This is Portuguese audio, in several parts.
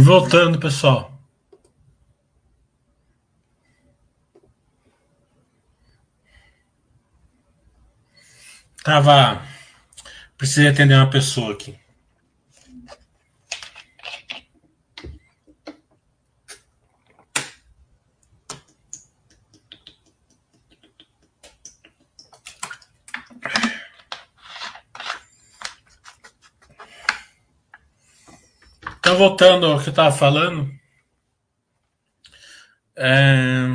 Voltando, pessoal. Tava. Precisei atender uma pessoa aqui. Voltando ao que eu estava falando, é...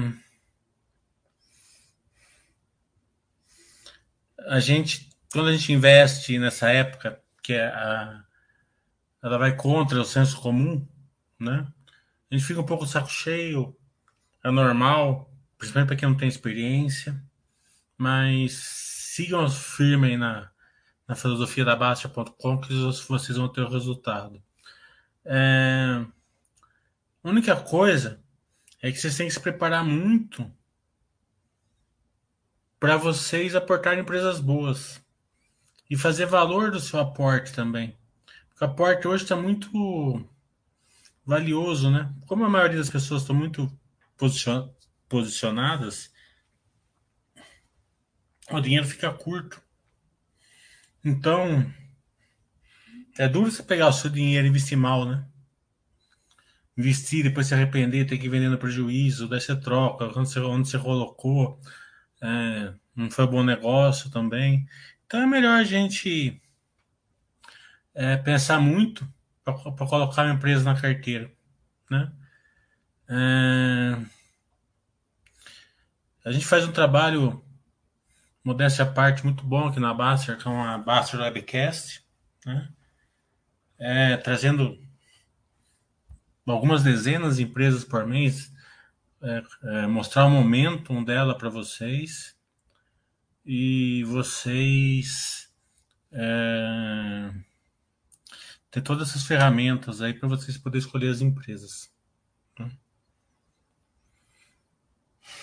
a gente, quando a gente investe nessa época, que é a... ela vai contra o senso comum, né? A gente fica um pouco saco cheio, é normal, principalmente para quem não tem experiência, mas sigam firme na, na filosofia da Baixa.com que vocês vão ter o resultado. É... A única coisa é que vocês têm que se preparar muito para vocês aportarem empresas boas e fazer valor do seu aporte também. Porque o aporte hoje está muito valioso, né? Como a maioria das pessoas estão muito posicionadas, o dinheiro fica curto. Então, é duro você pegar o seu dinheiro e investir mal, né? Investir, depois se arrepender, ter que vender no prejuízo, daí você troca, onde você, onde você colocou, é, não foi bom negócio também. Então é melhor a gente é, pensar muito para colocar uma empresa na carteira, né? É, a gente faz um trabalho, modéstia à parte, muito bom aqui na Baster, que é uma Baster Webcast, né? É, trazendo algumas dezenas de empresas por mês, é, é, mostrar o momento dela para vocês e vocês é, ter todas essas ferramentas aí para vocês poderem escolher as empresas. Né?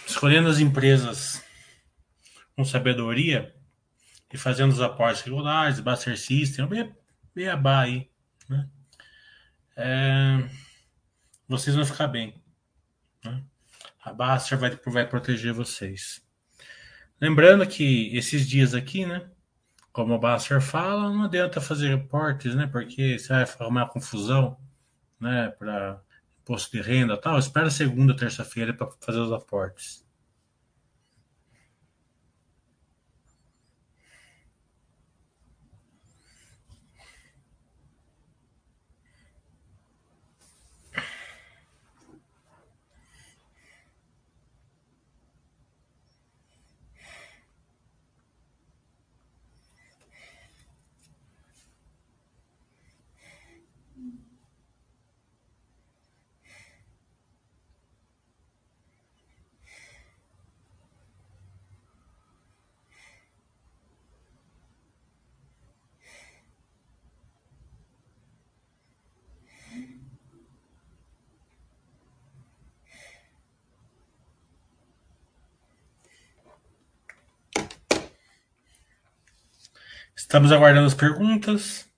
Escolhendo as empresas com sabedoria e fazendo os aportes regulares, Buster System, beabá aí né? É, vocês vão ficar bem. Né? A Baster vai, vai proteger vocês. Lembrando que esses dias aqui, né? Como o Baster fala, não adianta fazer reportes, né? Porque você vai arrumar confusão, né? Para imposto de renda tal. Espera segunda, terça-feira para fazer os aportes. Estamos aguardando as perguntas.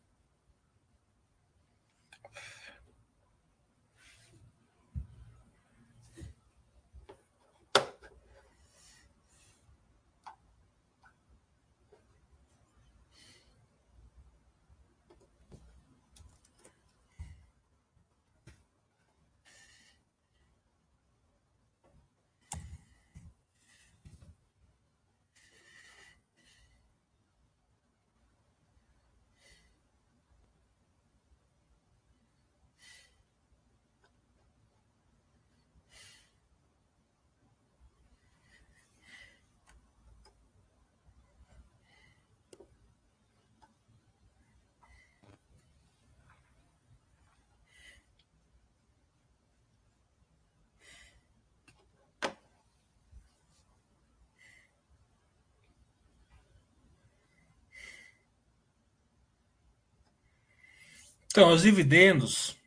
Então, os dividendos,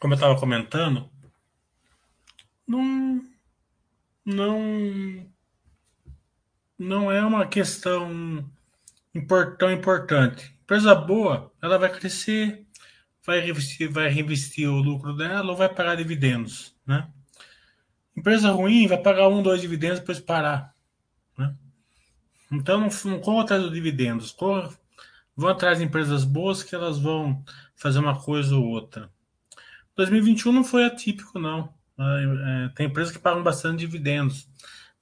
como eu estava comentando, não, não, não é uma questão tão importante. Empresa boa, ela vai crescer, vai reinvestir, vai reinvestir o lucro dela ou vai pagar dividendos, né? Empresa ruim vai pagar um, dois dividendos depois parar, né? Então não, não atrás dos dividendos, corra, vão atrás de empresas boas que elas vão fazer uma coisa ou outra. 2021 não foi atípico, não. É, tem empresas que pagam bastante dividendos.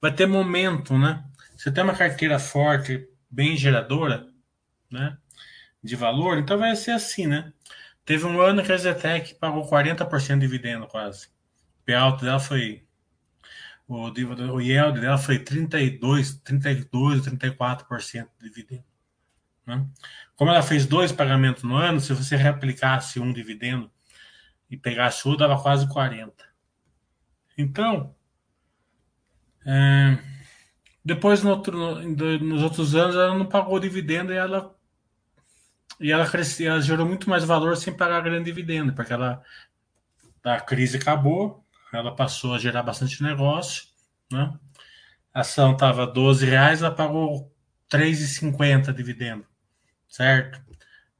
Vai ter momento, né? Você tem uma carteira forte, bem geradora, né? De valor, então vai ser assim, né? Teve um ano que a Zetec pagou 40% de dividendo quase. O payout dela foi. O, o yield dela foi 32, 32, 34% de dividendo. Né? Como ela fez dois pagamentos no ano, se você reaplicasse um dividendo e pegasse outro, dava quase 40. Então, é, depois no outro, nos outros anos ela não pagou dividendo e ela e ela cresceu, ela gerou muito mais valor sem pagar grande dividendo, porque ela a crise acabou, ela passou a gerar bastante negócio, né? A ação estava 12 reais, ela pagou 3,50 dividendo, certo?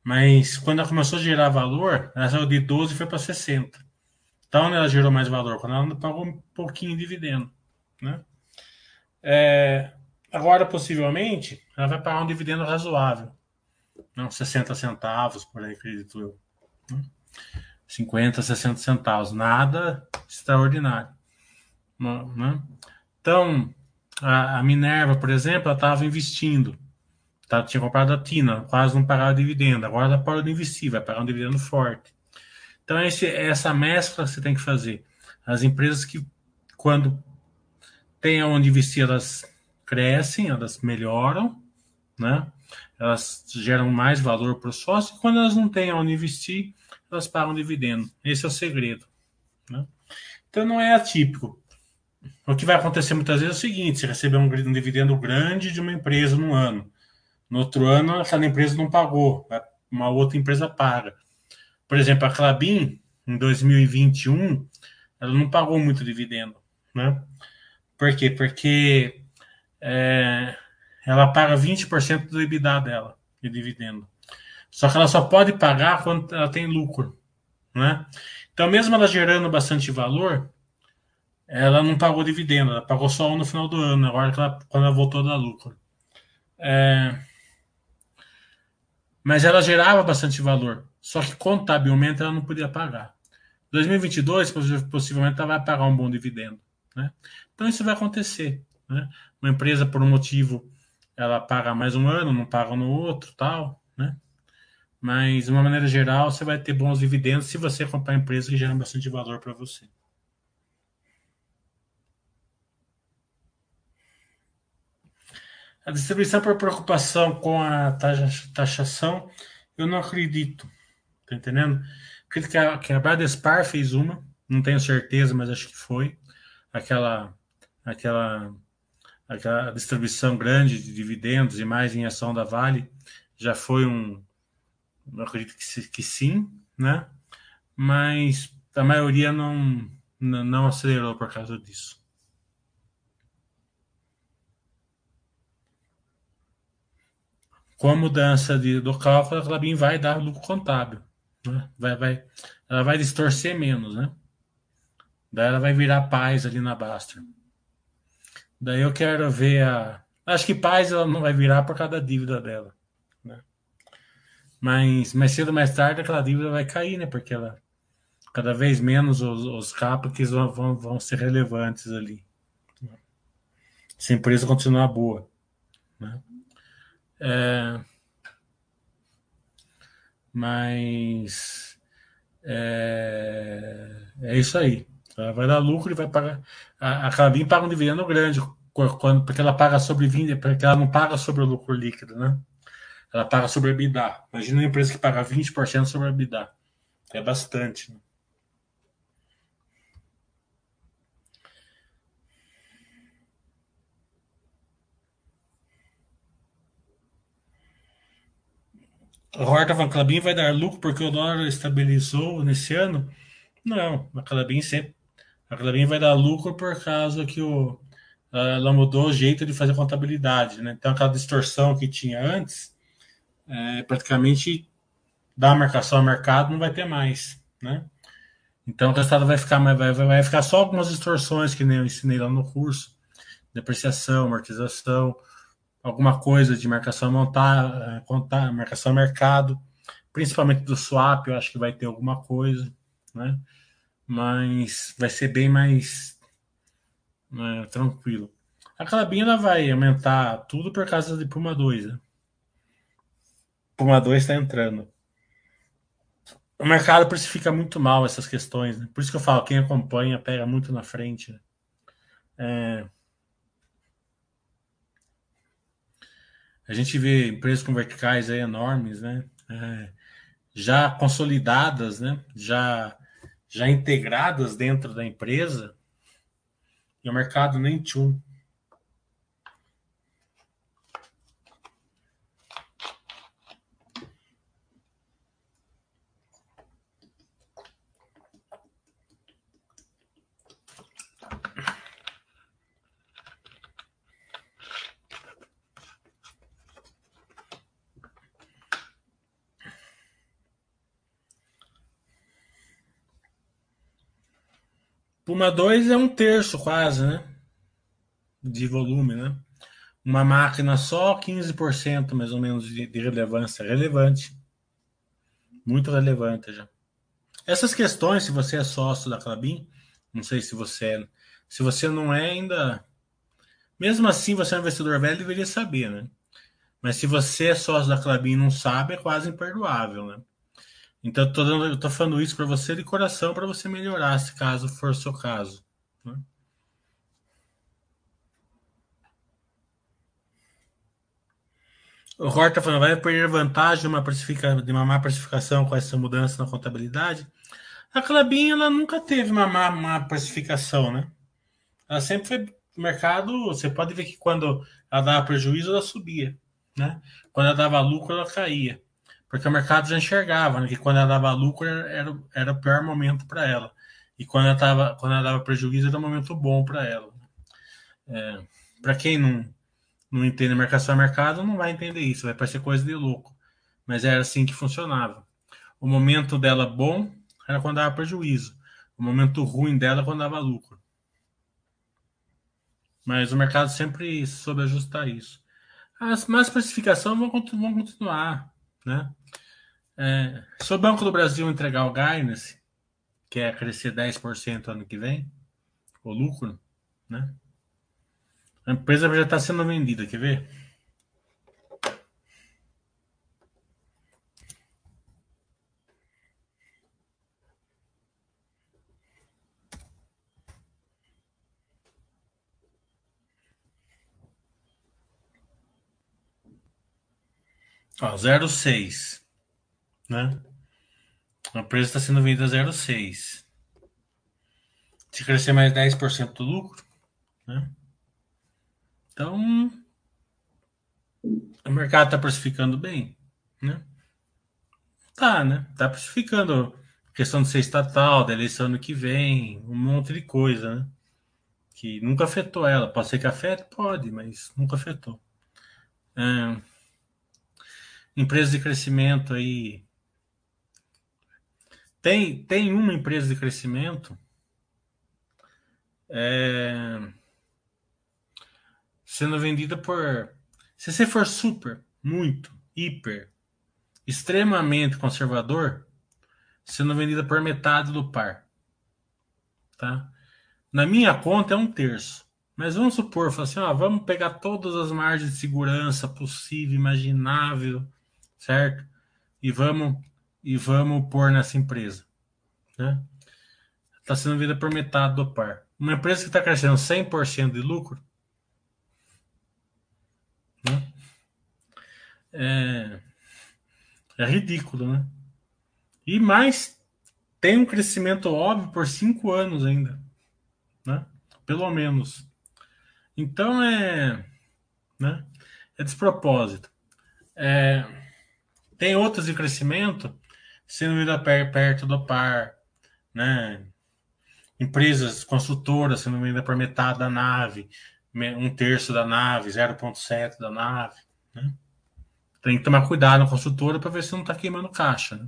Mas quando ela começou a gerar valor, ela saiu de 12 e foi para 60. Então ela gerou mais valor, quando ela pagou um pouquinho de dividendo, né? É, agora, possivelmente, ela vai pagar um dividendo razoável. Não, 60 centavos, por aí, acredito eu. 50, 60 centavos. Nada extraordinário. Né? Então, a, a Minerva, por exemplo, ela estava investindo. Tá, tinha comprado a Tina, quase não pagava dividendo. Agora ela parou de investir, vai pagar um dividendo forte. Então, esse, essa mescla você tem que fazer. As empresas que, quando tem onde investir, elas crescem, elas melhoram, né? elas geram mais valor para o sócio, e quando elas não têm onde investir, elas pagam dividendo. Esse é o segredo. Né? Então não é atípico. O que vai acontecer muitas vezes é o seguinte: você recebe um, um dividendo grande de uma empresa no ano. No outro ano, aquela empresa não pagou, uma outra empresa paga. Por exemplo, a Clabin, em 2021, ela não pagou muito dividendo. Né? Por quê? Porque é, ela paga 20% do EBITDA dela, de dividendo. Só que ela só pode pagar quando ela tem lucro. Né? Então, mesmo ela gerando bastante valor, ela não pagou dividendo, ela pagou só no final do ano, agora que ela, quando ela voltou a dar lucro. É... Mas ela gerava bastante valor, só que contabilmente ela não podia pagar. 2022, possivelmente, ela vai pagar um bom dividendo. Né? Então, isso vai acontecer. Né? Uma empresa, por um motivo, ela paga mais um ano, não paga no outro, tal, né? Mas, de uma maneira geral, você vai ter bons dividendos se você comprar empresas que geram bastante valor para você. A distribuição por preocupação com a taxação, eu não acredito. Tá entendendo? Acredito que a, que a Bradespar fez uma, não tenho certeza, mas acho que foi. Aquela, aquela aquela distribuição grande de dividendos e mais em ação da Vale já foi um, eu acredito que, que sim, né? Mas a maioria não, não acelerou por causa disso. Com a mudança de, do cálculo, a Clabin vai dar lucro contábil. Né? Vai, vai, ela vai distorcer menos, né? Daí ela vai virar paz ali na Basta. Daí eu quero ver a. Acho que paz ela não vai virar por causa da dívida dela. Né? Mas mais cedo ou mais tarde aquela dívida vai cair, né? Porque ela cada vez menos os, os vão, vão, vão ser relevantes ali. Se a empresa continuar boa. Né? É, mas é, é isso aí. Ela vai dar lucro e vai pagar. A, a paga um dividendo grande, quando, porque ela paga sobre 20, porque ela não paga sobre o lucro líquido, né? Ela paga sobre a. Imagina uma empresa que paga 20% sobre a. É bastante. Né? A Horta Van Clabin vai dar lucro porque o dólar estabilizou nesse ano? Não, a Clabin sempre a Clabin vai dar lucro por causa que o, ela mudou o jeito de fazer contabilidade, né? Então aquela distorção que tinha antes, é, praticamente da marcação ao mercado não vai ter mais, né? Então o resultado vai ficar, vai, vai ficar só algumas distorções que nem eu ensinei lá no curso, depreciação, amortização, alguma coisa de marcação montar, é, contar, marcação mercado, principalmente do swap, eu acho que vai ter alguma coisa, né? Mas vai ser bem mais né, tranquilo. A Calabinha vai aumentar tudo por causa de Puma 2, né? Puma 2 está entrando. O mercado precifica muito mal essas questões, né? Por isso que eu falo, quem acompanha pega muito na frente. Né? É... A gente vê empresas com verticais aí enormes, né? É... Já consolidadas, né? Já, já integradas dentro da empresa, e o mercado nem tchum. Puma 2 é um terço quase, né? De volume, né? Uma máquina só 15% mais ou menos de, de relevância. Relevante. Muito relevante já. Essas questões, se você é sócio da Clabin, não sei se você é, se você não é ainda, mesmo assim você é um investidor velho deveria saber, né? Mas se você é sócio da Clabin e não sabe, é quase imperdoável, né? Então, eu tô, dando, eu tô falando isso para você de coração, para você melhorar, se caso for seu caso. Né? O Ror está falando, vai perder vantagem de uma, de uma má precificação com essa mudança na contabilidade? A Clabin, ela nunca teve uma má, má precificação, né? Ela sempre foi mercado. Você pode ver que quando ela dava prejuízo, ela subia, né? Quando ela dava lucro, ela caía porque o mercado já enxergava né, que quando ela dava lucro era, era o pior momento para ela. E quando ela, tava, quando ela dava prejuízo era um momento bom para ela. É, para quem não, não entende marcação a mercado, não vai entender isso, vai parecer coisa de louco. Mas era assim que funcionava. O momento dela bom era quando dava prejuízo. O momento ruim dela é quando dava lucro. Mas o mercado sempre soube ajustar isso. As más precificações vão, vão continuar. Né? É, se o Banco do Brasil entregar o guidance, que é crescer 10% ano que vem, o lucro, né? A empresa já está sendo vendida, quer ver? Ó, 0,6. Né? A empresa está sendo vendida a 0,6. Se crescer mais 10% do lucro, né? Então, o mercado está precificando bem, né? Tá, né? Tá precificando questão de ser estatal, da eleição ano que vem, um monte de coisa, né? Que nunca afetou ela. Pode ser que afete? Pode, mas nunca afetou. É, empresas de crescimento aí. Tem, tem uma empresa de crescimento é, sendo vendida por. Se você for super, muito, hiper, extremamente conservador, sendo vendida por metade do par. Tá? Na minha conta é um terço. Mas vamos supor, assim, ó, vamos pegar todas as margens de segurança possível, imaginável, certo? E vamos e vamos pôr nessa empresa, né? Está sendo vendida por metade do par. Uma empresa que está crescendo 100% de lucro, né? É, é ridículo, né? E mais tem um crescimento óbvio por cinco anos ainda, né? Pelo menos. Então é, né? É despropósito. É, tem outras de crescimento sendo indo perto do par, né? Empresas construtoras sendo vendida por metade da nave, um terço da nave, 0,7 da nave, né? Tem que tomar cuidado na consultora para ver se não está queimando caixa. Né?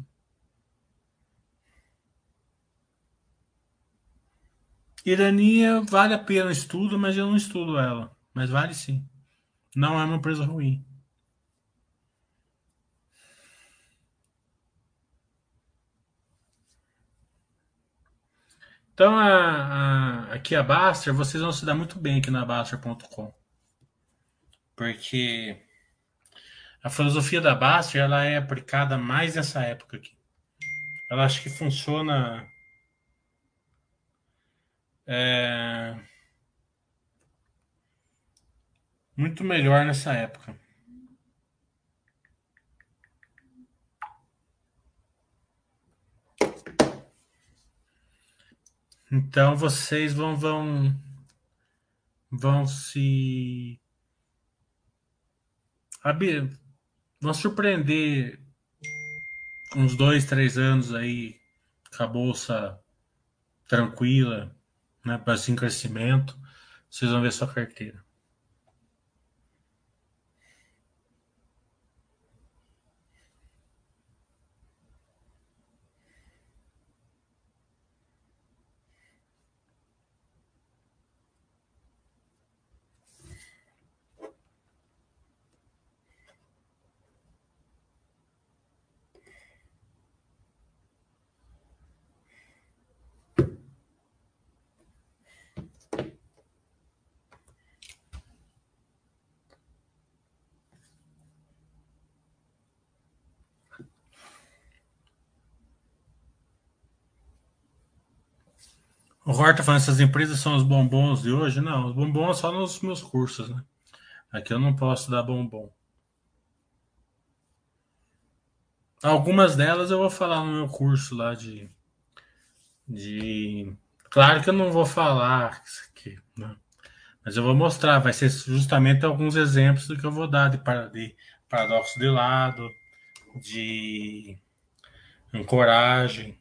Irania vale a pena o estudo, mas eu não estudo ela. Mas vale sim. Não é uma empresa ruim. Então, a, a, aqui a Baster, vocês vão se dar muito bem aqui na Baster.com. Porque a filosofia da Baster ela é aplicada mais nessa época aqui. Ela acho que funciona é, muito melhor nessa época. Então vocês vão vão vão se vão surpreender uns dois, três anos aí com a bolsa tranquila, né, para em crescimento, vocês vão ver sua carteira. O Horta tá falando essas empresas são os bombons de hoje? Não, os bombons só nos meus cursos, né? Aqui eu não posso dar bombom. Algumas delas eu vou falar no meu curso lá de. de... Claro que eu não vou falar isso aqui, né? Mas eu vou mostrar, vai ser justamente alguns exemplos do que eu vou dar de, de paradoxo de lado, de ancoragem.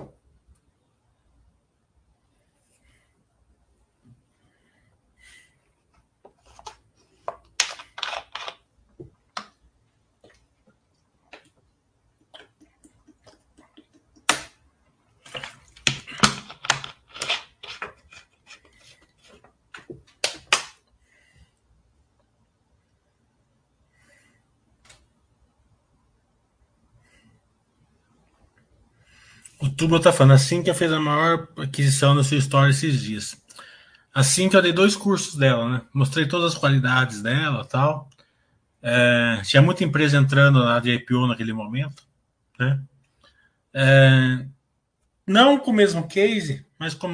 Tubo tá falando, assim que fez a maior aquisição da sua história esses dias. Assim que eu dei dois cursos dela, né? Mostrei todas as qualidades dela tal. É, tinha muita empresa entrando lá de IPO naquele momento, né? É, não com o mesmo case, mas com,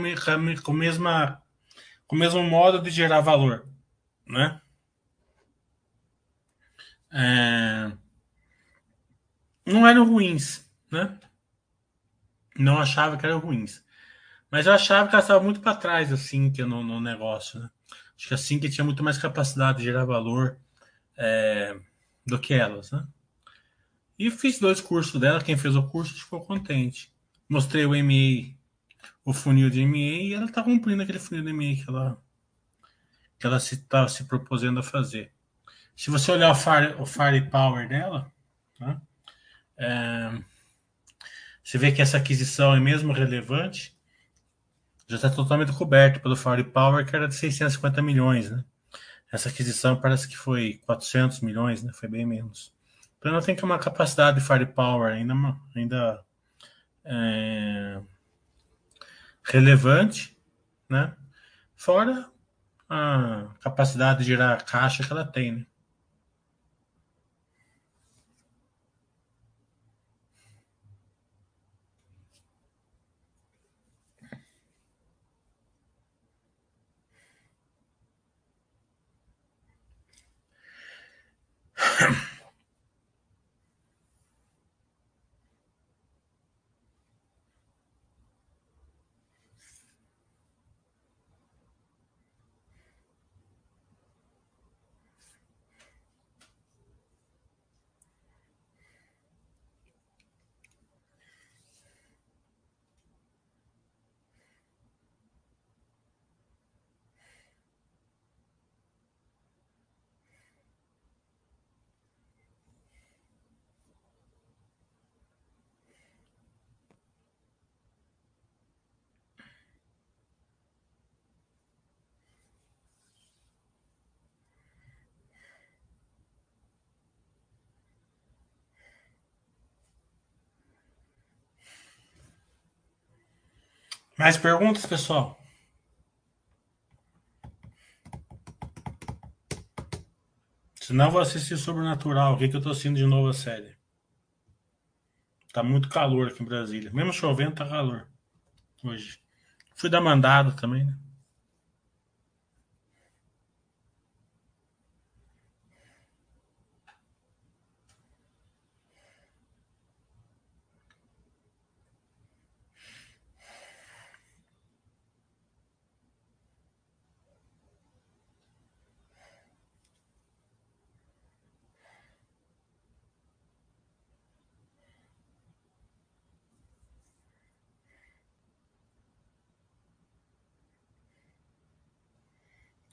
com, mesma, com o mesmo modo de gerar valor, né? É, não eram ruins, né? Não achava que eram ruins. Mas eu achava que elas estavam muito para trás, assim, que no, no negócio, né? Acho que assim que tinha muito mais capacidade de gerar valor é, do que elas, né? E fiz dois cursos dela, quem fez o curso ficou contente. Mostrei o MA, o funil de MA, e ela está cumprindo aquele funil de MA que ela, que ela estava se, tá se proposendo a fazer. Se você olhar o, fire, o firepower dela, né? É, você vê que essa aquisição é mesmo relevante, já está totalmente coberto pelo Firepower, que era de 650 milhões, né? Essa aquisição parece que foi 400 milhões, né? Foi bem menos. Então ela tem que uma capacidade de Firepower ainda, ainda é, relevante, né? Fora a capacidade de gerar caixa que ela tem, né? Mais perguntas, pessoal? Senão vou assistir Sobrenatural. O que eu tô assistindo de novo a série? Tá muito calor aqui em Brasília. Mesmo chovendo, tá calor. Hoje. Fui dar mandado também, né?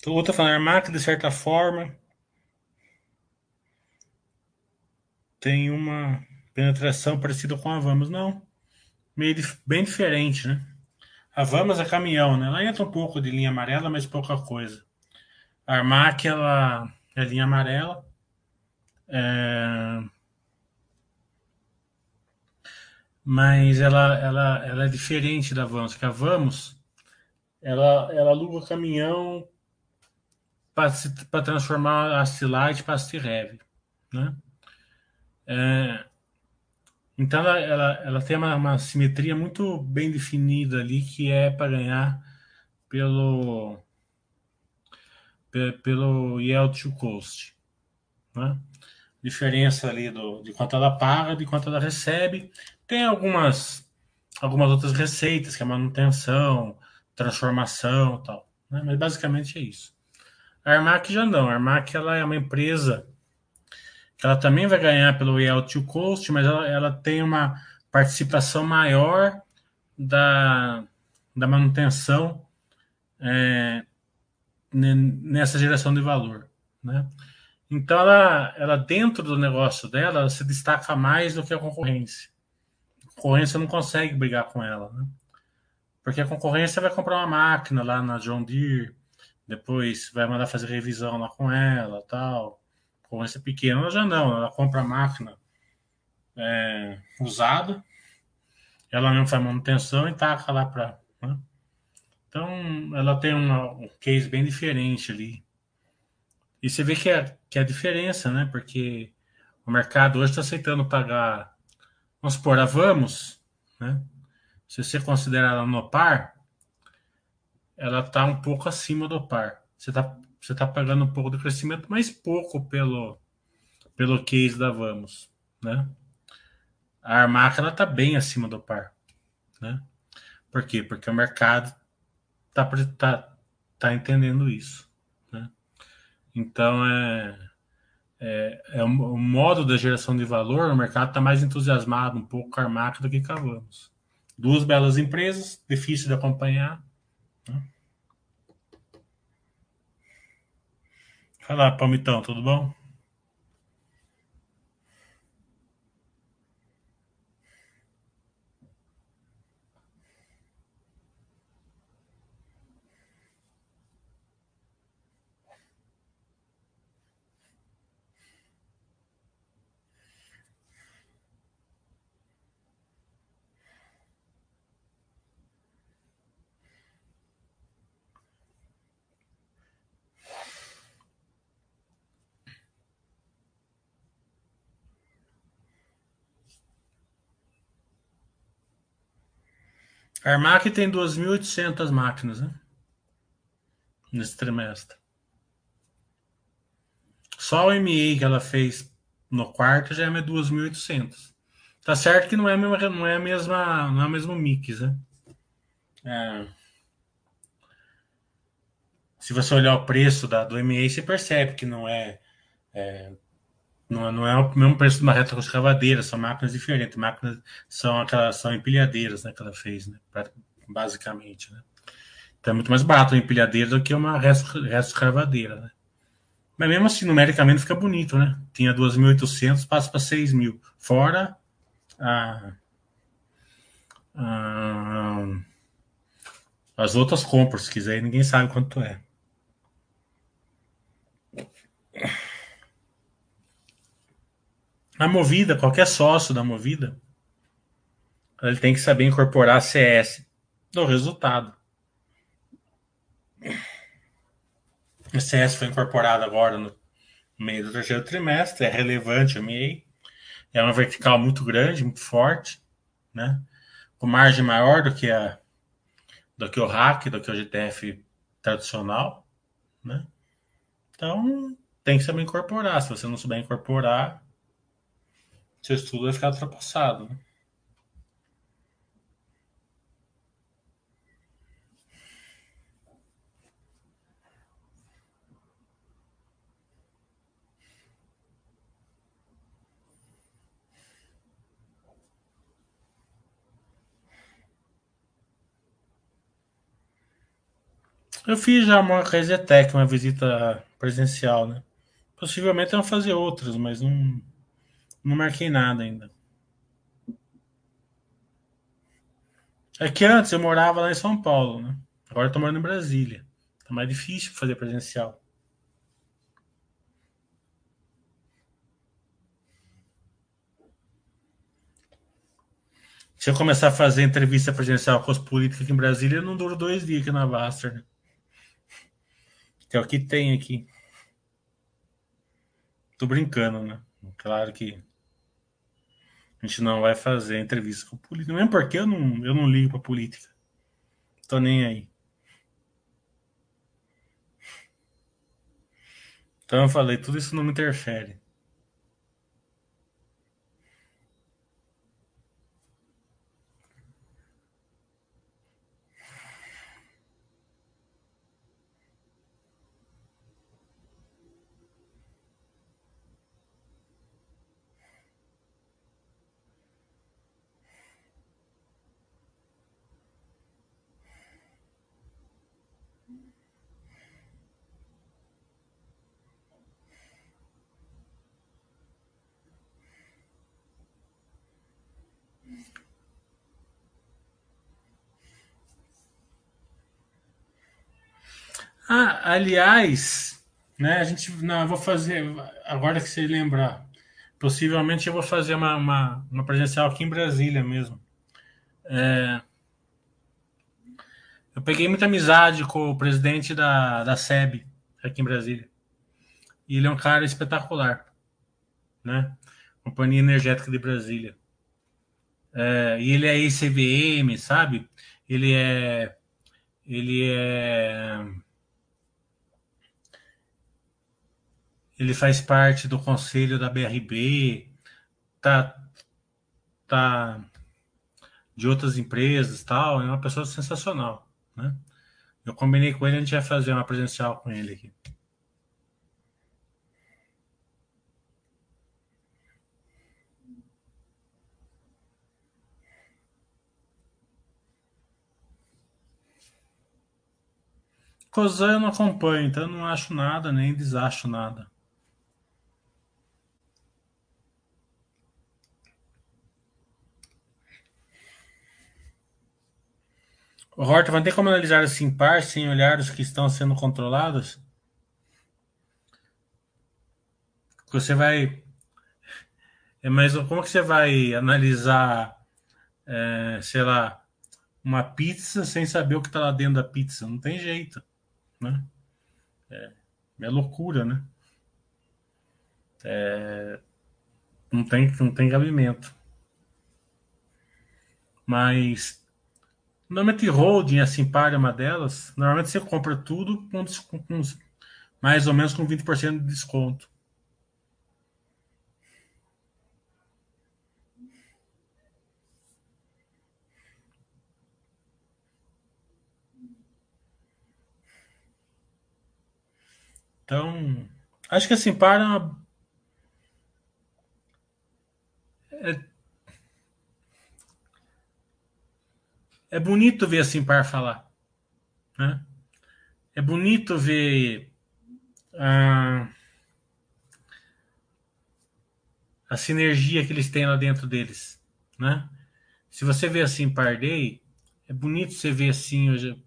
O outro falando, Armac, de certa forma, tem uma penetração parecida com a Vamos. Não, meio bem diferente, né? A Vamos é caminhão, né? Ela entra um pouco de linha amarela, mas pouca coisa. A Armac, ela é linha amarela. É... Mas ela, ela, ela é diferente da Vamos, que a Vamos, ela, ela aluga caminhão para transformar a Silite para Heavy, né? É, então ela, ela, ela tem uma, uma, simetria muito bem definida ali que é para ganhar pelo pelo yield to cost, né? Diferença ali do, de quanto ela paga, de quanto ela recebe. Tem algumas algumas outras receitas que é manutenção, transformação, tal, né? Mas basicamente é isso. A Armac já não. A Armac ela é uma empresa que ela também vai ganhar pelo yield to cost, mas ela, ela tem uma participação maior da, da manutenção é, nessa geração de valor, né? Então ela, ela dentro do negócio dela ela se destaca mais do que a concorrência. A concorrência não consegue brigar com ela, né? Porque a concorrência vai comprar uma máquina lá na John Deere, depois vai mandar fazer revisão lá com ela, tal. Concorrência pequena, ela já não, ela compra a máquina é, usada, ela mesmo faz manutenção e taca lá para. Né? Então, ela tem uma, um case bem diferente ali. E você vê que é, que é a diferença, né? Porque o mercado hoje está aceitando pagar, vamos supor, a Vamos, né? Se você considerar ela no par, ela está um pouco acima do par. Você está você tá pagando um pouco de crescimento, mas pouco pelo, pelo case da Vamos, né? A Armac ela está bem acima do par, né? Por quê? Porque o mercado está tá, tá entendendo isso, né? Então é, é, é o, modo da geração de valor, o mercado está mais entusiasmado um pouco com a Armac do que com a Vamos. Duas belas empresas, difícil de acompanhar, Fala, Palmitão, tudo bom? A Armac tem 2.800 máquinas, né? Nesse trimestre. Só o MA que ela fez no quarto já é 2.800. Tá certo que não é a mesma, não é a mesma, não é o mesmo mix, né? É. Se você olhar o preço da, do MA, você percebe que não é, é não, não é o mesmo preço de uma reta escavadeira, são máquinas diferentes. Máquinas são aquelas são empilhadeiras né, que ela fez, né, basicamente. Né. Então é muito mais barato uma empilhadeira do que uma reta escavadeira. Né. Mas mesmo assim, numericamente fica bonito, né? Tinha 2.800, passa para 6.000. Fora a, a, as outras compras, se quiser, ninguém sabe quanto é. A Movida, qualquer sócio da Movida, ele tem que saber incorporar CS do resultado. O CS foi incorporado agora no meio do terceiro trimestre, é relevante MEI, é uma vertical muito grande, muito forte, né? com margem maior do que, a, do que o RAC, do que o GTF tradicional. Né? Então, tem que saber incorporar. Se você não souber incorporar, seu estudo vai ficar ultrapassado. Né? Eu fiz já uma Resetec, uma visita presencial, né? Possivelmente eu vou fazer outras, mas não, não marquei nada ainda. É que antes eu morava lá em São Paulo, né? Agora eu tô morando em Brasília. Tá mais difícil fazer presencial. Se eu começar a fazer entrevista presencial com os políticos aqui em Brasília, eu não duro dois dias aqui na Vaster, né? Que é o que tem aqui. Tô brincando, né? Claro que a gente não vai fazer entrevista com política. Mesmo porque eu não, eu não ligo pra política. Tô nem aí. Então eu falei, tudo isso não me interfere. Ah, aliás, né, a gente, não, eu vou fazer, agora que você lembrar, possivelmente eu vou fazer uma, uma, uma presencial aqui em Brasília mesmo. É, eu peguei muita amizade com o presidente da, da SEB aqui em Brasília. E ele é um cara espetacular, né? Companhia Energética de Brasília. É, e ele é ICVM, sabe? Ele é. Ele é. Ele faz parte do conselho da BRB, tá, tá de outras empresas, tal. É uma pessoa sensacional, né? Eu combinei com ele, a gente vai fazer uma presencial com ele aqui. Cosan eu não acompanho, então eu não acho nada, nem desacho nada. Horta vai ter como analisar assim par sem olhar os que estão sendo controlados? Você vai. É, mas como que você vai analisar, é, sei lá, uma pizza sem saber o que está lá dentro da pizza? Não tem jeito, né? É, é loucura, né? É, não tem, não tem cabimento. Mas Normalmente holding, assim, para uma delas, normalmente você compra tudo com, com mais ou menos com 20% de desconto. Então, acho que assim, para é, é bonito ver a Simpar falar. Né? É bonito ver a, a sinergia que eles têm lá dentro deles. Né? Se você vê a Simpar Day, é bonito você ver assim hoje,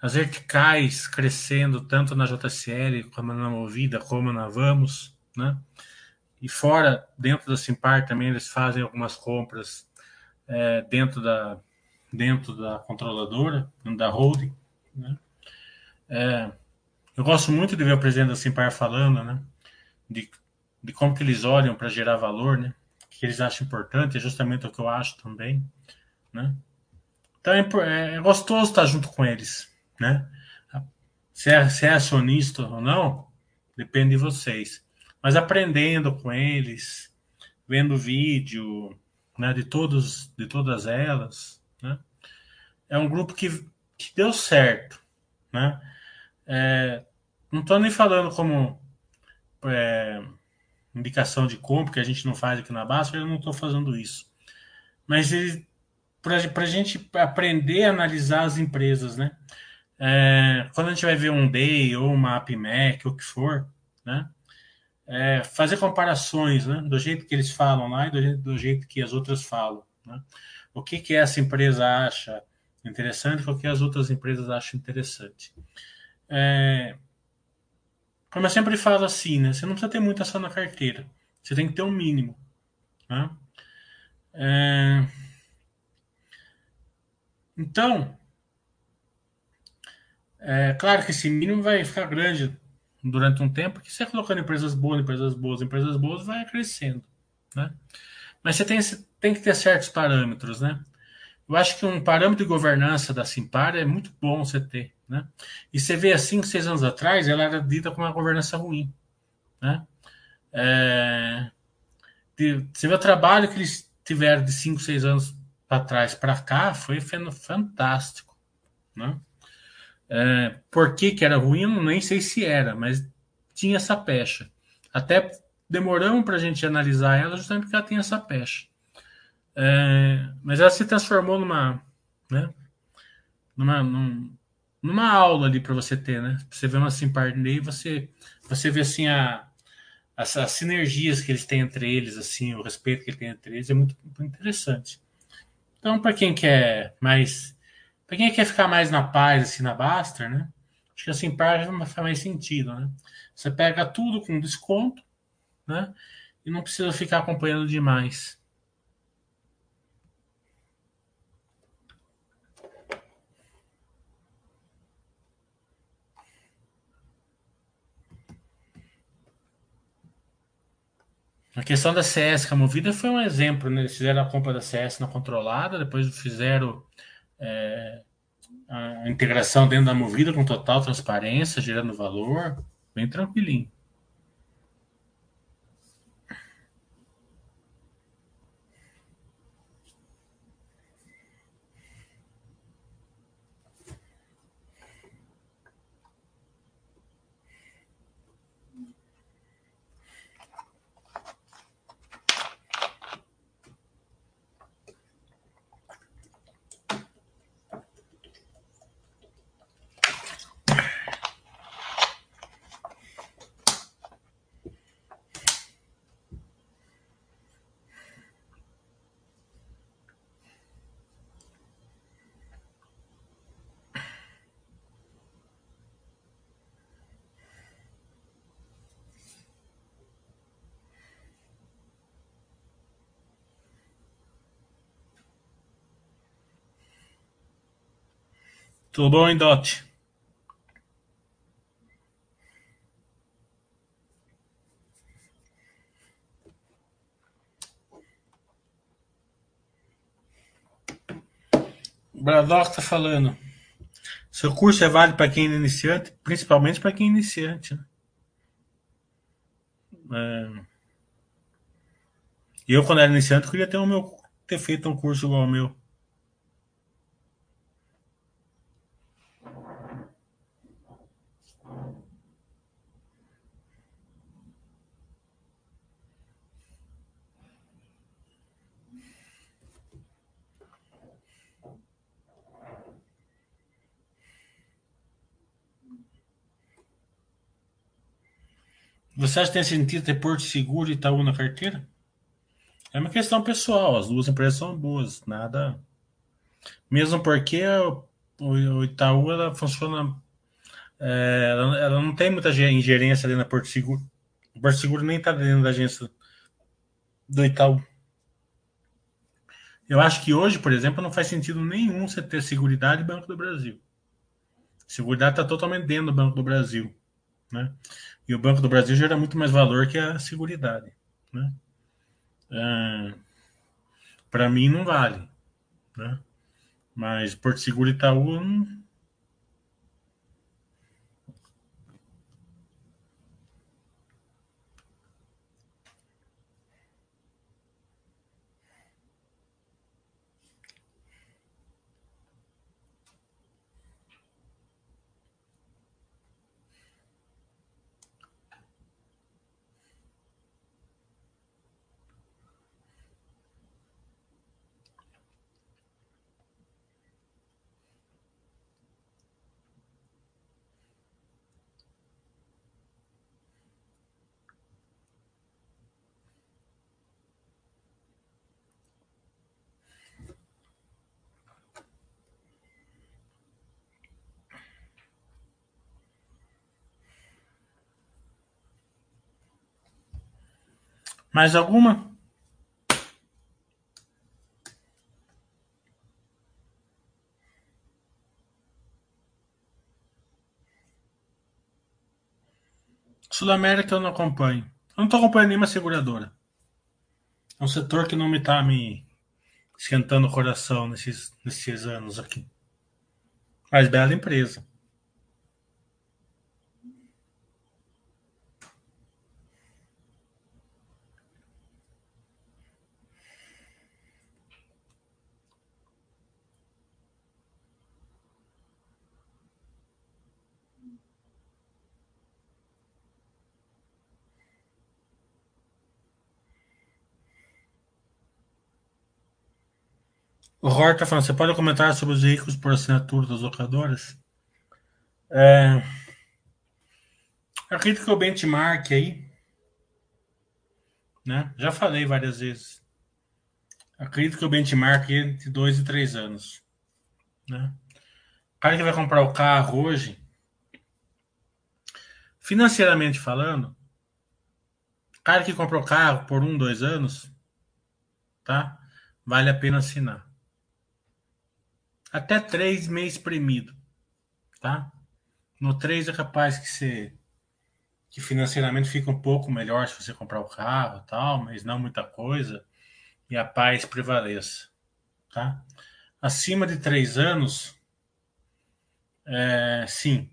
as verticais crescendo tanto na JCL como na Movida, como na Vamos, né? E fora, dentro da Simpar também eles fazem algumas compras é, dentro, da, dentro da controladora, da holding. Né? É, eu gosto muito de ver o presidente da Simpar falando, né? De, de como que eles olham para gerar valor, né? Que eles acham importante, é justamente o que eu acho também, né? Então é, é, é gostoso estar junto com eles, né? Se é, se é acionista ou não, depende de vocês. Mas aprendendo com eles, vendo vídeo, né, de todos, de todas elas, né? É um grupo que, que deu certo, né? É, não estou nem falando como é, indicação de compra, que a gente não faz aqui na Basta, eu não estou fazendo isso. Mas para a gente aprender a analisar as empresas, né? É, quando a gente vai ver um Day ou uma AppMac, ou o que for, né? É, fazer comparações, né? Do jeito que eles falam lá e do jeito, do jeito que as outras falam, né? O que, que essa empresa acha interessante o que as outras empresas acham interessante. É, como eu sempre falo assim, né? Você não precisa ter muita ação na carteira. Você tem que ter um mínimo. Né? É, então, é claro que esse mínimo vai ficar grande durante um tempo, porque você colocando empresas boas, empresas boas, empresas boas, vai crescendo. Né? Mas você tem, tem que ter certos parâmetros, né? Eu acho que um parâmetro de governança da Simpar é muito bom você ter. Né? E você vê, há 5, 6 anos atrás, ela era dita com uma governança ruim. Né? É... Você vê o trabalho que eles tiveram de 5, 6 anos para trás para cá, foi fantástico. Né? É... Por que, que era ruim? Nem sei se era, mas tinha essa pecha. Até demoramos para a gente analisar ela justamente porque ela tem essa pecha. É, mas ela se transformou numa, né, numa, num, numa aula ali para você ter, né? Você vê uma Simpartney, você você vê assim a as, as, sinergias que eles têm entre eles, assim, o respeito que ele tem entre eles é muito, muito interessante. Então, para quem quer mais, para quem quer ficar mais na paz assim na Baster, né? Acho que a Simpar faz mais sentido, né? Você pega tudo com desconto, né? E não precisa ficar acompanhando demais. A questão da CS a Movida foi um exemplo, né? Eles fizeram a compra da CS na controlada, depois fizeram é, a integração dentro da Movida com total transparência, gerando valor, bem tranquilinho. O Bradock está falando. Seu curso é válido para quem é iniciante, principalmente para quem é iniciante. Né? É... Eu, quando era iniciante, queria ter, o meu, ter feito um curso igual ao meu. Você acha que tem sentido ter Porto Seguro e Itaú na carteira? É uma questão pessoal, as duas empresas são boas, nada. Mesmo porque o Itaú ela funciona. É, ela, ela, não tem muita ingerência ali na Porto Seguro. O Porto Seguro nem está dentro da agência do Itaú. Eu acho que hoje, por exemplo, não faz sentido nenhum você ter Seguridade e Banco do Brasil. Seguridade está totalmente dentro do Banco do Brasil. Né? E o Banco do Brasil gera muito mais valor que a Seguridade. Né? É, Para mim, não vale. Né? Mas Porto Seguro e Itaú Mais alguma? Sul América eu não acompanho. Eu não estou acompanhando nenhuma seguradora. É um setor que não me está me esquentando o coração nesses, nesses anos aqui. Mas bela empresa. O Horta tá falando, você pode comentar sobre os veículos por assinatura das locadoras? É, acredito que o benchmark aí, né? Já falei várias vezes. Acredito que o benchmark é entre dois e três anos. Né? O cara que vai comprar o carro hoje, financeiramente falando, o cara que comprou o carro por um, dois anos, tá? Vale a pena assinar até três meses premido, tá? No 3 é capaz que você que financeiramente fica um pouco melhor se você comprar o carro tal, mas não muita coisa e a paz prevaleça, tá? Acima de três anos, é, sim,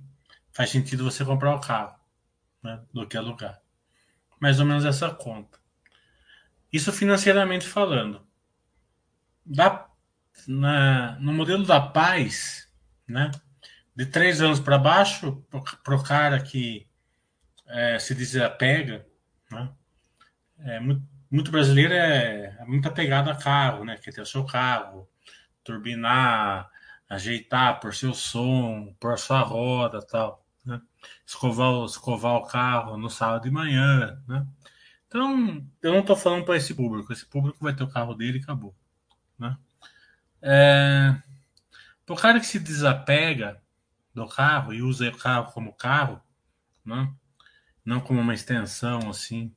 faz sentido você comprar o carro, né, do que alugar. Mais ou menos essa conta. Isso financeiramente falando. Dá na, no modelo da paz, né? De três anos para baixo, para o cara que é, se desapega, né? É, muito, muito brasileiro é, é muito apegado a carro, né? Quer ter o seu carro, turbinar, ajeitar, por seu som, por sua roda tal, né? Escovar, escovar o carro no sábado de manhã, né? Então, eu não estou falando para esse público. Esse público vai ter o carro dele e acabou, né? É, o cara que se desapega do carro e usa o carro como carro, né? não como uma extensão assim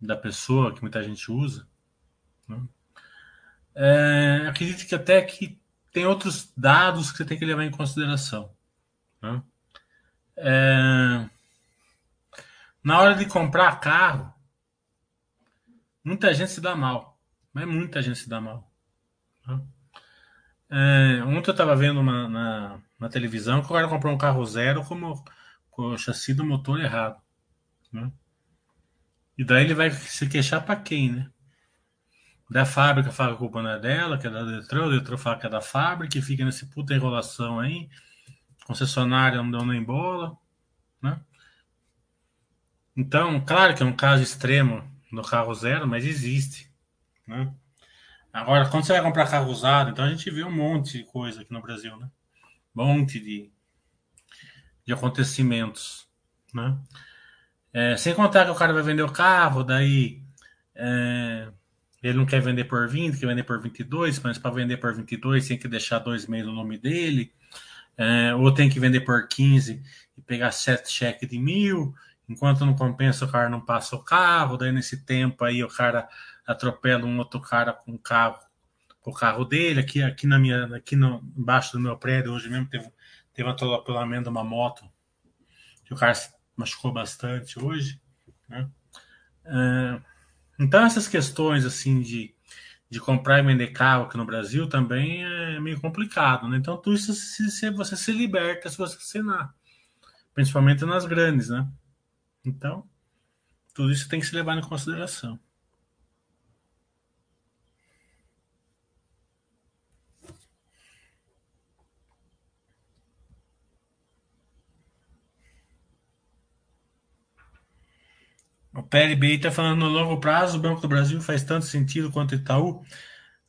da pessoa que muita gente usa, né? é, acredito que até que tem outros dados que você tem que levar em consideração. Né? É, na hora de comprar carro, muita gente se dá mal, mas muita gente se dá mal. Né? É, ontem eu estava vendo uma, na, na, televisão que o cara comprou um carro zero como, com o chassi do motor errado. Né? E daí ele vai se queixar para quem, né? Da fábrica fala que a culpa não é dela, que é da Detran, o Detran fala que é da fábrica, e fica nesse puta enrolação aí. Concessionária não deu nem bola, né? Então, claro que é um caso extremo no carro zero, mas existe, né? Agora, quando você vai comprar carro usado, então a gente vê um monte de coisa aqui no Brasil, né? Um monte de, de acontecimentos, né? É, sem contar que o cara vai vender o carro, daí é, ele não quer vender por 20, quer vender por 22, mas para vender por 22 tem que deixar dois meses no nome dele, é, ou tem que vender por 15 e pegar sete cheques de mil, enquanto não compensa o cara não passa o carro, daí nesse tempo aí o cara atropela um outro cara com um carro o carro dele, aqui, aqui, na minha, aqui no, embaixo do meu prédio, hoje mesmo teve, teve um atropelamento de uma moto, que o cara se machucou bastante hoje. Né? É, então, essas questões assim de, de comprar e vender carro aqui no Brasil também é meio complicado. Né? Então, tudo isso se, se, você se liberta se você assinar, principalmente nas grandes. Né? Então, tudo isso tem que se levar em consideração. O PLB está falando no longo prazo, o Banco do Brasil faz tanto sentido quanto o Itaú.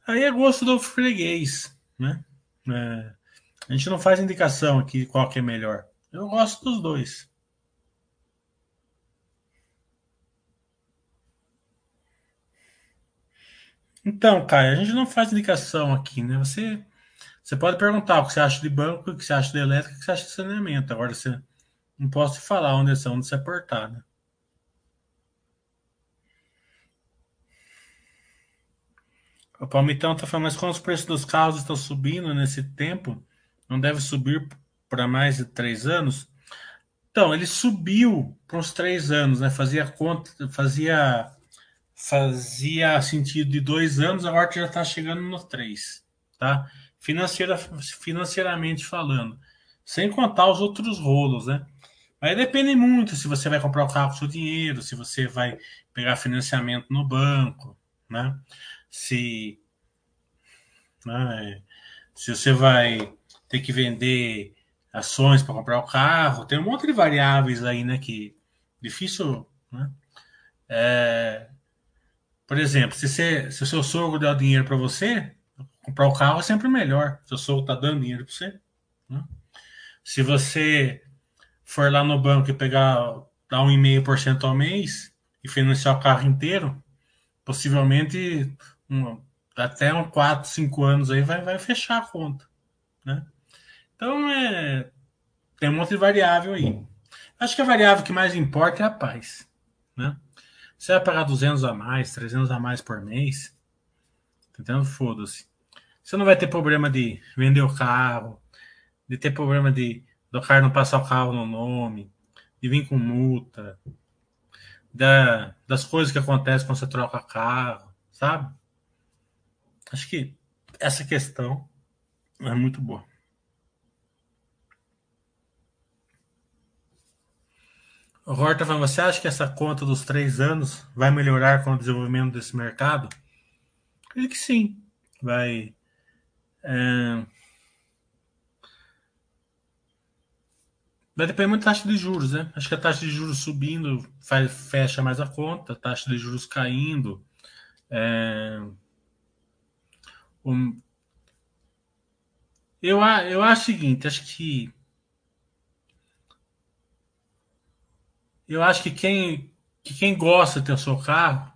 Aí é gosto do freguês, né? É, a gente não faz indicação aqui qual que é melhor. Eu gosto dos dois. Então, Caio, a gente não faz indicação aqui, né? Você, você pode perguntar o que você acha de banco, o que você acha de elétrica, o que você acha de saneamento. Agora, você não posso te falar onde é onde você aportar, né? O Palmitão está falando, mas quando os preços dos carros estão subindo nesse tempo, não deve subir para mais de três anos? Então, ele subiu para uns três anos, né? Fazia conta, fazia, fazia sentido de dois anos, agora já está chegando nos três, tá? Financeira, financeiramente falando, sem contar os outros rolos, né? Aí depende muito se você vai comprar o carro com seu dinheiro, se você vai pegar financiamento no banco, né? Se, né, se você vai ter que vender ações para comprar o carro, tem um monte de variáveis aí, né? Que difícil, né? É, por exemplo, se, você, se o seu sogro der dinheiro para você, comprar o carro é sempre melhor. Se o sogro está dando dinheiro para você. Né? Se você for lá no banco e pegar dar um 1,5% ao mês e financiar o carro inteiro, possivelmente um, até uns 4, 5 anos aí vai, vai fechar a conta. Né? Então é, tem um monte de variável aí. Acho que a variável que mais importa é a paz. Né? Você vai pagar 200 a mais, 300 a mais por mês, entendendo? Foda-se. Você não vai ter problema de vender o carro, de ter problema de do cara não passar o carro no nome, de vir com multa, da, das coisas que acontecem quando você troca carro, sabe? Acho que essa questão é muito boa. O Horta falando, você acha que essa conta dos três anos vai melhorar com o desenvolvimento desse mercado? Acredito que sim. Vai. É... Vai depender muito da taxa de juros, né? Acho que a taxa de juros subindo faz, fecha mais a conta, a taxa de juros caindo. É um, eu, eu acho o seguinte, acho que eu acho que quem, que quem gosta de ter o seu carro,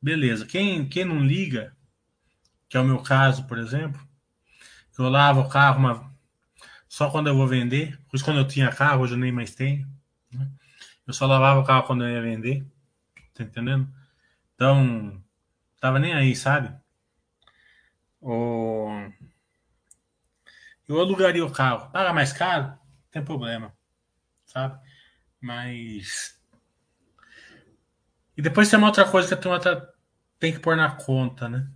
beleza. Quem, quem não liga, que é o meu caso, por exemplo, eu lavo o carro uma, só quando eu vou vender. Por isso, quando eu tinha carro, hoje eu nem mais tenho. Né? Eu só lavava o carro quando eu ia vender. Tá entendendo? Então, tava nem aí, sabe? O... Eu alugaria o carro. Paga mais caro? Não tem problema. Sabe? Mas. E depois tem uma outra coisa que a turma tá... tem que pôr na conta, né?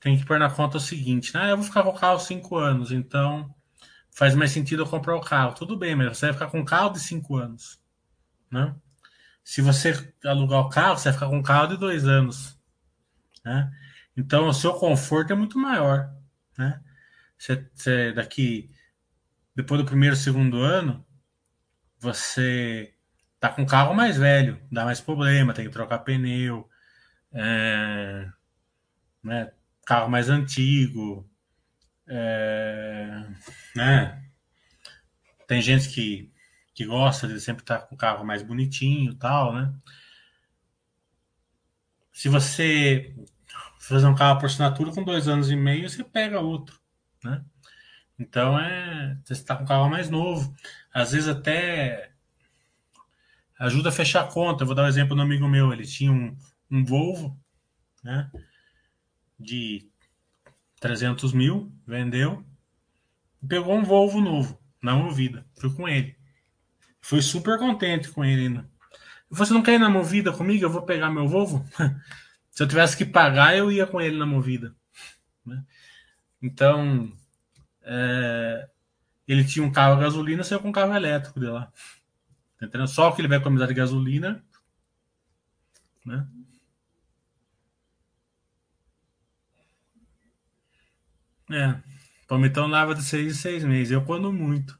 Tem que pôr na conta o seguinte, né? Eu vou ficar com o carro cinco anos, então faz mais sentido eu comprar o carro. Tudo bem, mas você vai ficar com um carro de cinco anos, né? Se você alugar o carro, você vai ficar com um carro de dois anos, né? Então, o seu conforto é muito maior, né? Você, você daqui, depois do primeiro, segundo ano, você tá com carro mais velho, dá mais problema, tem que trocar pneu, é, né? Carro mais antigo, é, né? Tem gente que, que gosta de sempre estar tá com o carro mais bonitinho, tal, né? Se você fazer um carro por assinatura com dois anos e meio, você pega outro, né? Então é. Você está com um carro mais novo. Às vezes até ajuda a fechar a conta. Eu vou dar um exemplo do amigo meu. Ele tinha um, um Volvo, né? de 300 mil, vendeu, pegou um Volvo novo, na Movida. Fui com ele. Fui super contente com ele ainda. Você não quer ir na Movida comigo? Eu vou pegar meu Volvo? Se eu tivesse que pagar, eu ia com ele na Movida. Né? Então, é, ele tinha um carro a gasolina, saiu com um carro elétrico de lá. Entendendo? Só que ele vai economizar de gasolina. Né? É. Palmitão lava de seis em seis meses. Eu quando muito.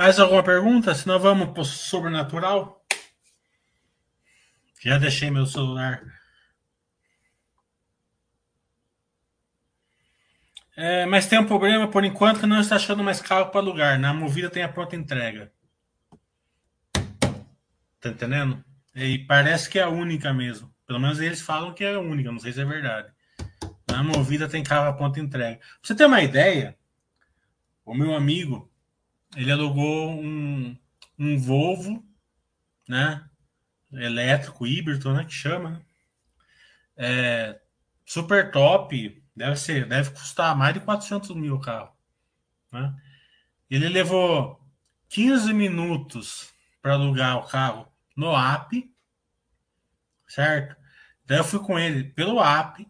Mais alguma pergunta? Senão vamos para o sobrenatural. Já deixei meu celular. É, mas tem um problema, por enquanto, que não está achando mais carro para alugar. Na Movida tem a pronta entrega. Tá entendendo? E parece que é a única mesmo. Pelo menos eles falam que é a única, não sei se é verdade. Na Movida tem carro a pronta entrega. Pra você ter uma ideia, o meu amigo, ele alugou um, um Volvo, né? Elétrico, híbrido, né? Que chama, né? É, super top, deve ser, deve custar mais de 400 mil o carro, né? Ele levou 15 minutos para alugar o carro no app, certo? Daí eu fui com ele pelo app,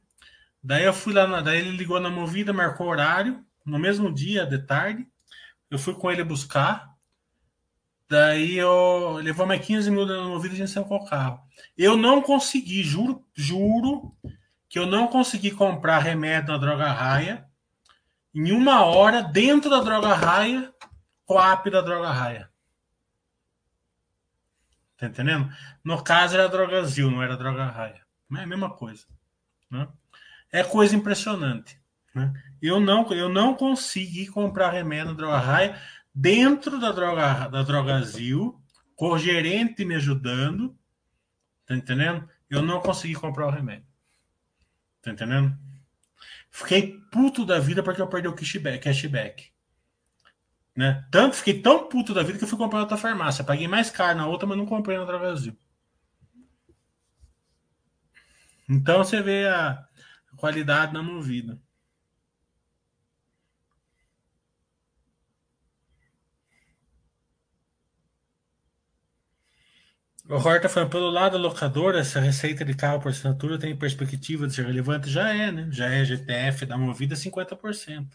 daí eu fui lá, na, daí ele ligou na Movida, marcou horário, no mesmo dia, de tarde, eu fui com ele buscar. Daí eu levou mais 15 minutos na movida e a gente saiu com o carro. Eu não consegui, juro, juro que eu não consegui comprar remédio na droga raia em uma hora dentro da droga raia com a app da droga raia. Tá entendendo? No caso era Drogazil, não era droga raia. É a mesma coisa. Né? É coisa impressionante. Né? Eu não, eu não consegui comprar remédio na Droga Raia dentro da Droga da Drogazil, com o gerente me ajudando, tá entendendo? Eu não consegui comprar o remédio. Tá entendendo? Fiquei puto da vida porque eu perdi o cashback. cashback. Né? Tanto fiquei tão puto da vida que eu fui comprar outra farmácia. Paguei mais caro na outra, mas não comprei na Drogazil. Então você vê a qualidade na movida. O Horta falando, pelo lado da locadora, essa receita de carro por assinatura tem perspectiva de ser relevante? Já é, né? Já é GTF da Movida 50%.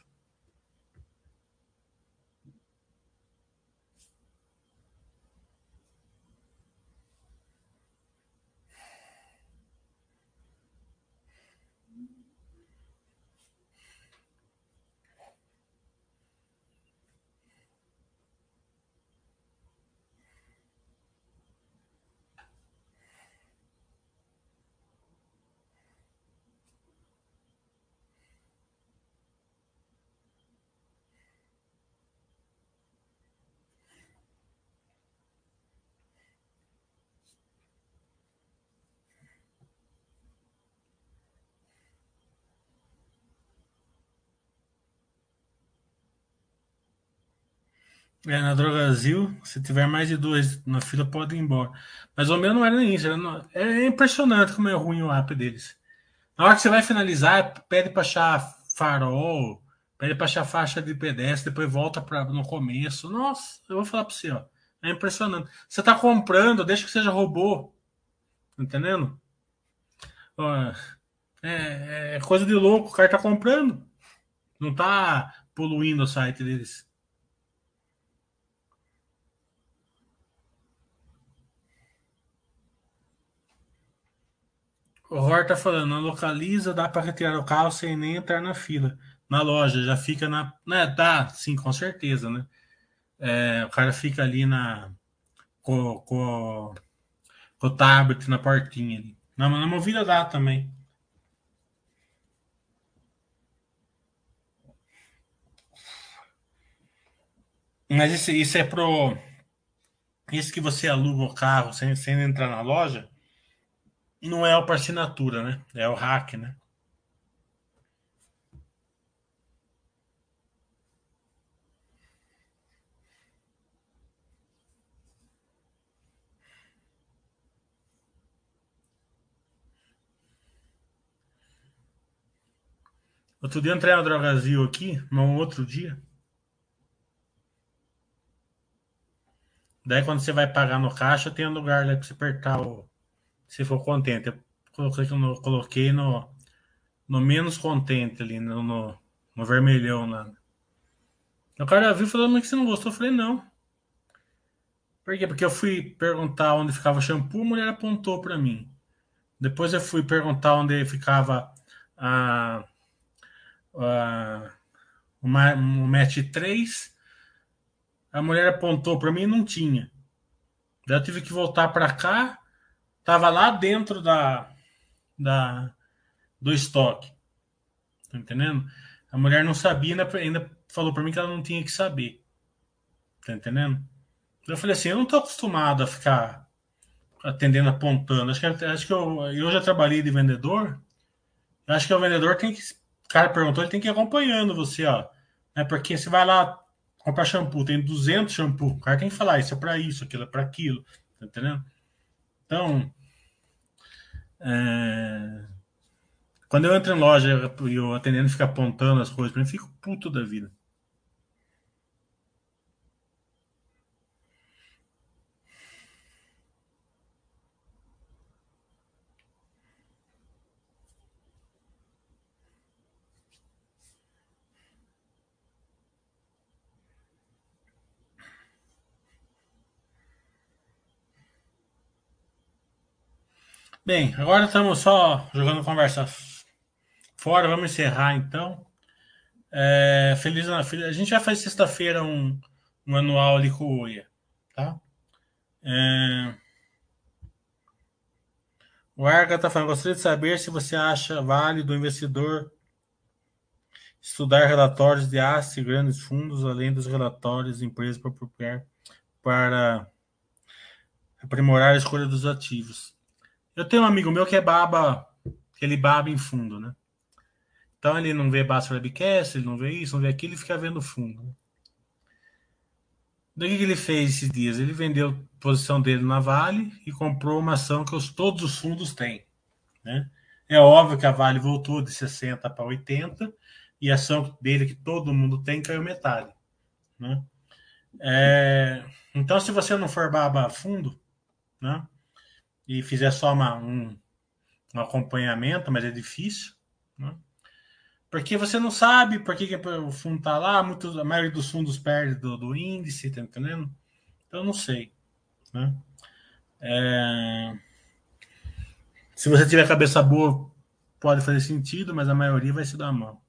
É, na Drogazil, se tiver mais de duas na fila, pode ir embora. Mas o meu não era nem isso. Era. É impressionante como é ruim o app deles. Na hora que você vai finalizar, pede para achar farol, pede para achar faixa de pedestre, depois volta para no começo. Nossa, eu vou falar para você, ó. É impressionante. Você tá comprando, deixa que seja robô. Entendendo? Ó, é, é coisa de louco. O cara tá comprando. Não tá poluindo o site deles. O Ror tá falando, localiza, dá para retirar o carro sem nem entrar na fila. Na loja, já fica na. Né, dá, sim, com certeza, né? É, o cara fica ali na. Com, com, com o tablet na portinha ali. Na, na movida dá também. Mas isso, isso é pro. Isso que você aluga o carro sem, sem entrar na loja, não é o para assinatura, né? É o hack, né? Outro dia eu entrei na Drogazil aqui, num outro dia. Daí quando você vai pagar no caixa, tem um lugar lá pra você apertar o. Se for contente. Coloquei no, coloquei no, no menos contente ali, no, no, no vermelhão lá. O cara viu falando mas que você não gostou. Eu falei, não. Por quê? Porque eu fui perguntar onde ficava shampoo, a mulher apontou para mim. Depois eu fui perguntar onde ficava a, a, o, o match 3 a mulher apontou para mim e não tinha. Daí eu tive que voltar para cá. Tava lá dentro da, da do estoque. Tá entendendo? A mulher não sabia, ainda falou para mim que ela não tinha que saber. Tá entendendo? Eu falei assim, eu não tô acostumado a ficar atendendo apontando. Acho que, acho que eu, eu já trabalhei de vendedor. Acho que o vendedor tem que. O cara perguntou, ele tem que ir acompanhando você, ó. É porque você vai lá comprar shampoo, tem 200 shampoo. O cara tem que falar, isso é para isso, aquilo é para aquilo. Tá entendendo? Então, é... quando eu entro em loja e o atendente fica apontando as coisas para mim, eu fico puto da vida. Bem, agora estamos só jogando conversa fora. Vamos encerrar então. É, feliz na A gente já faz sexta-feira um, um anual ali com o Oia, tá? É... O Arga está falando, gostaria de saber se você acha válido o investidor estudar relatórios de aço e grandes fundos, além dos relatórios de empresas para aprimorar a escolha dos ativos. Eu tenho um amigo meu que é baba, ele baba em fundo, né? Então ele não vê Bass Webcast, ele não vê isso, não vê aquilo, ele fica vendo fundo. Né? Do que, que ele fez esses dias? Ele vendeu a posição dele na Vale e comprou uma ação que os, todos os fundos têm. Né? É óbvio que a Vale voltou de 60 para 80 e a ação dele que todo mundo tem caiu metade. Né? É, então, se você não for baba fundo, né? E fizer só uma, um, um acompanhamento, mas é difícil, né? porque você não sabe por que, que o fundo está lá, muito, a maioria dos fundos perde do, do índice, tá entendendo? Então não sei. Né? É... Se você tiver cabeça boa, pode fazer sentido, mas a maioria vai se dar mal.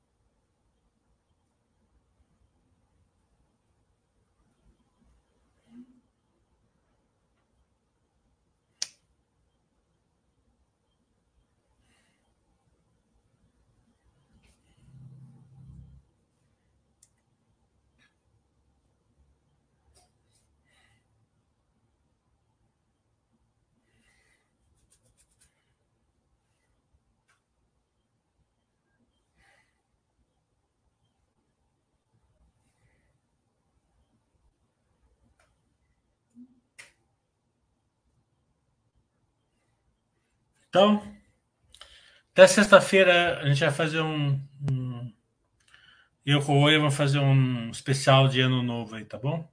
Então, até sexta-feira a gente vai fazer um, um. Eu com o Oi vamos fazer um especial de ano novo aí, tá bom?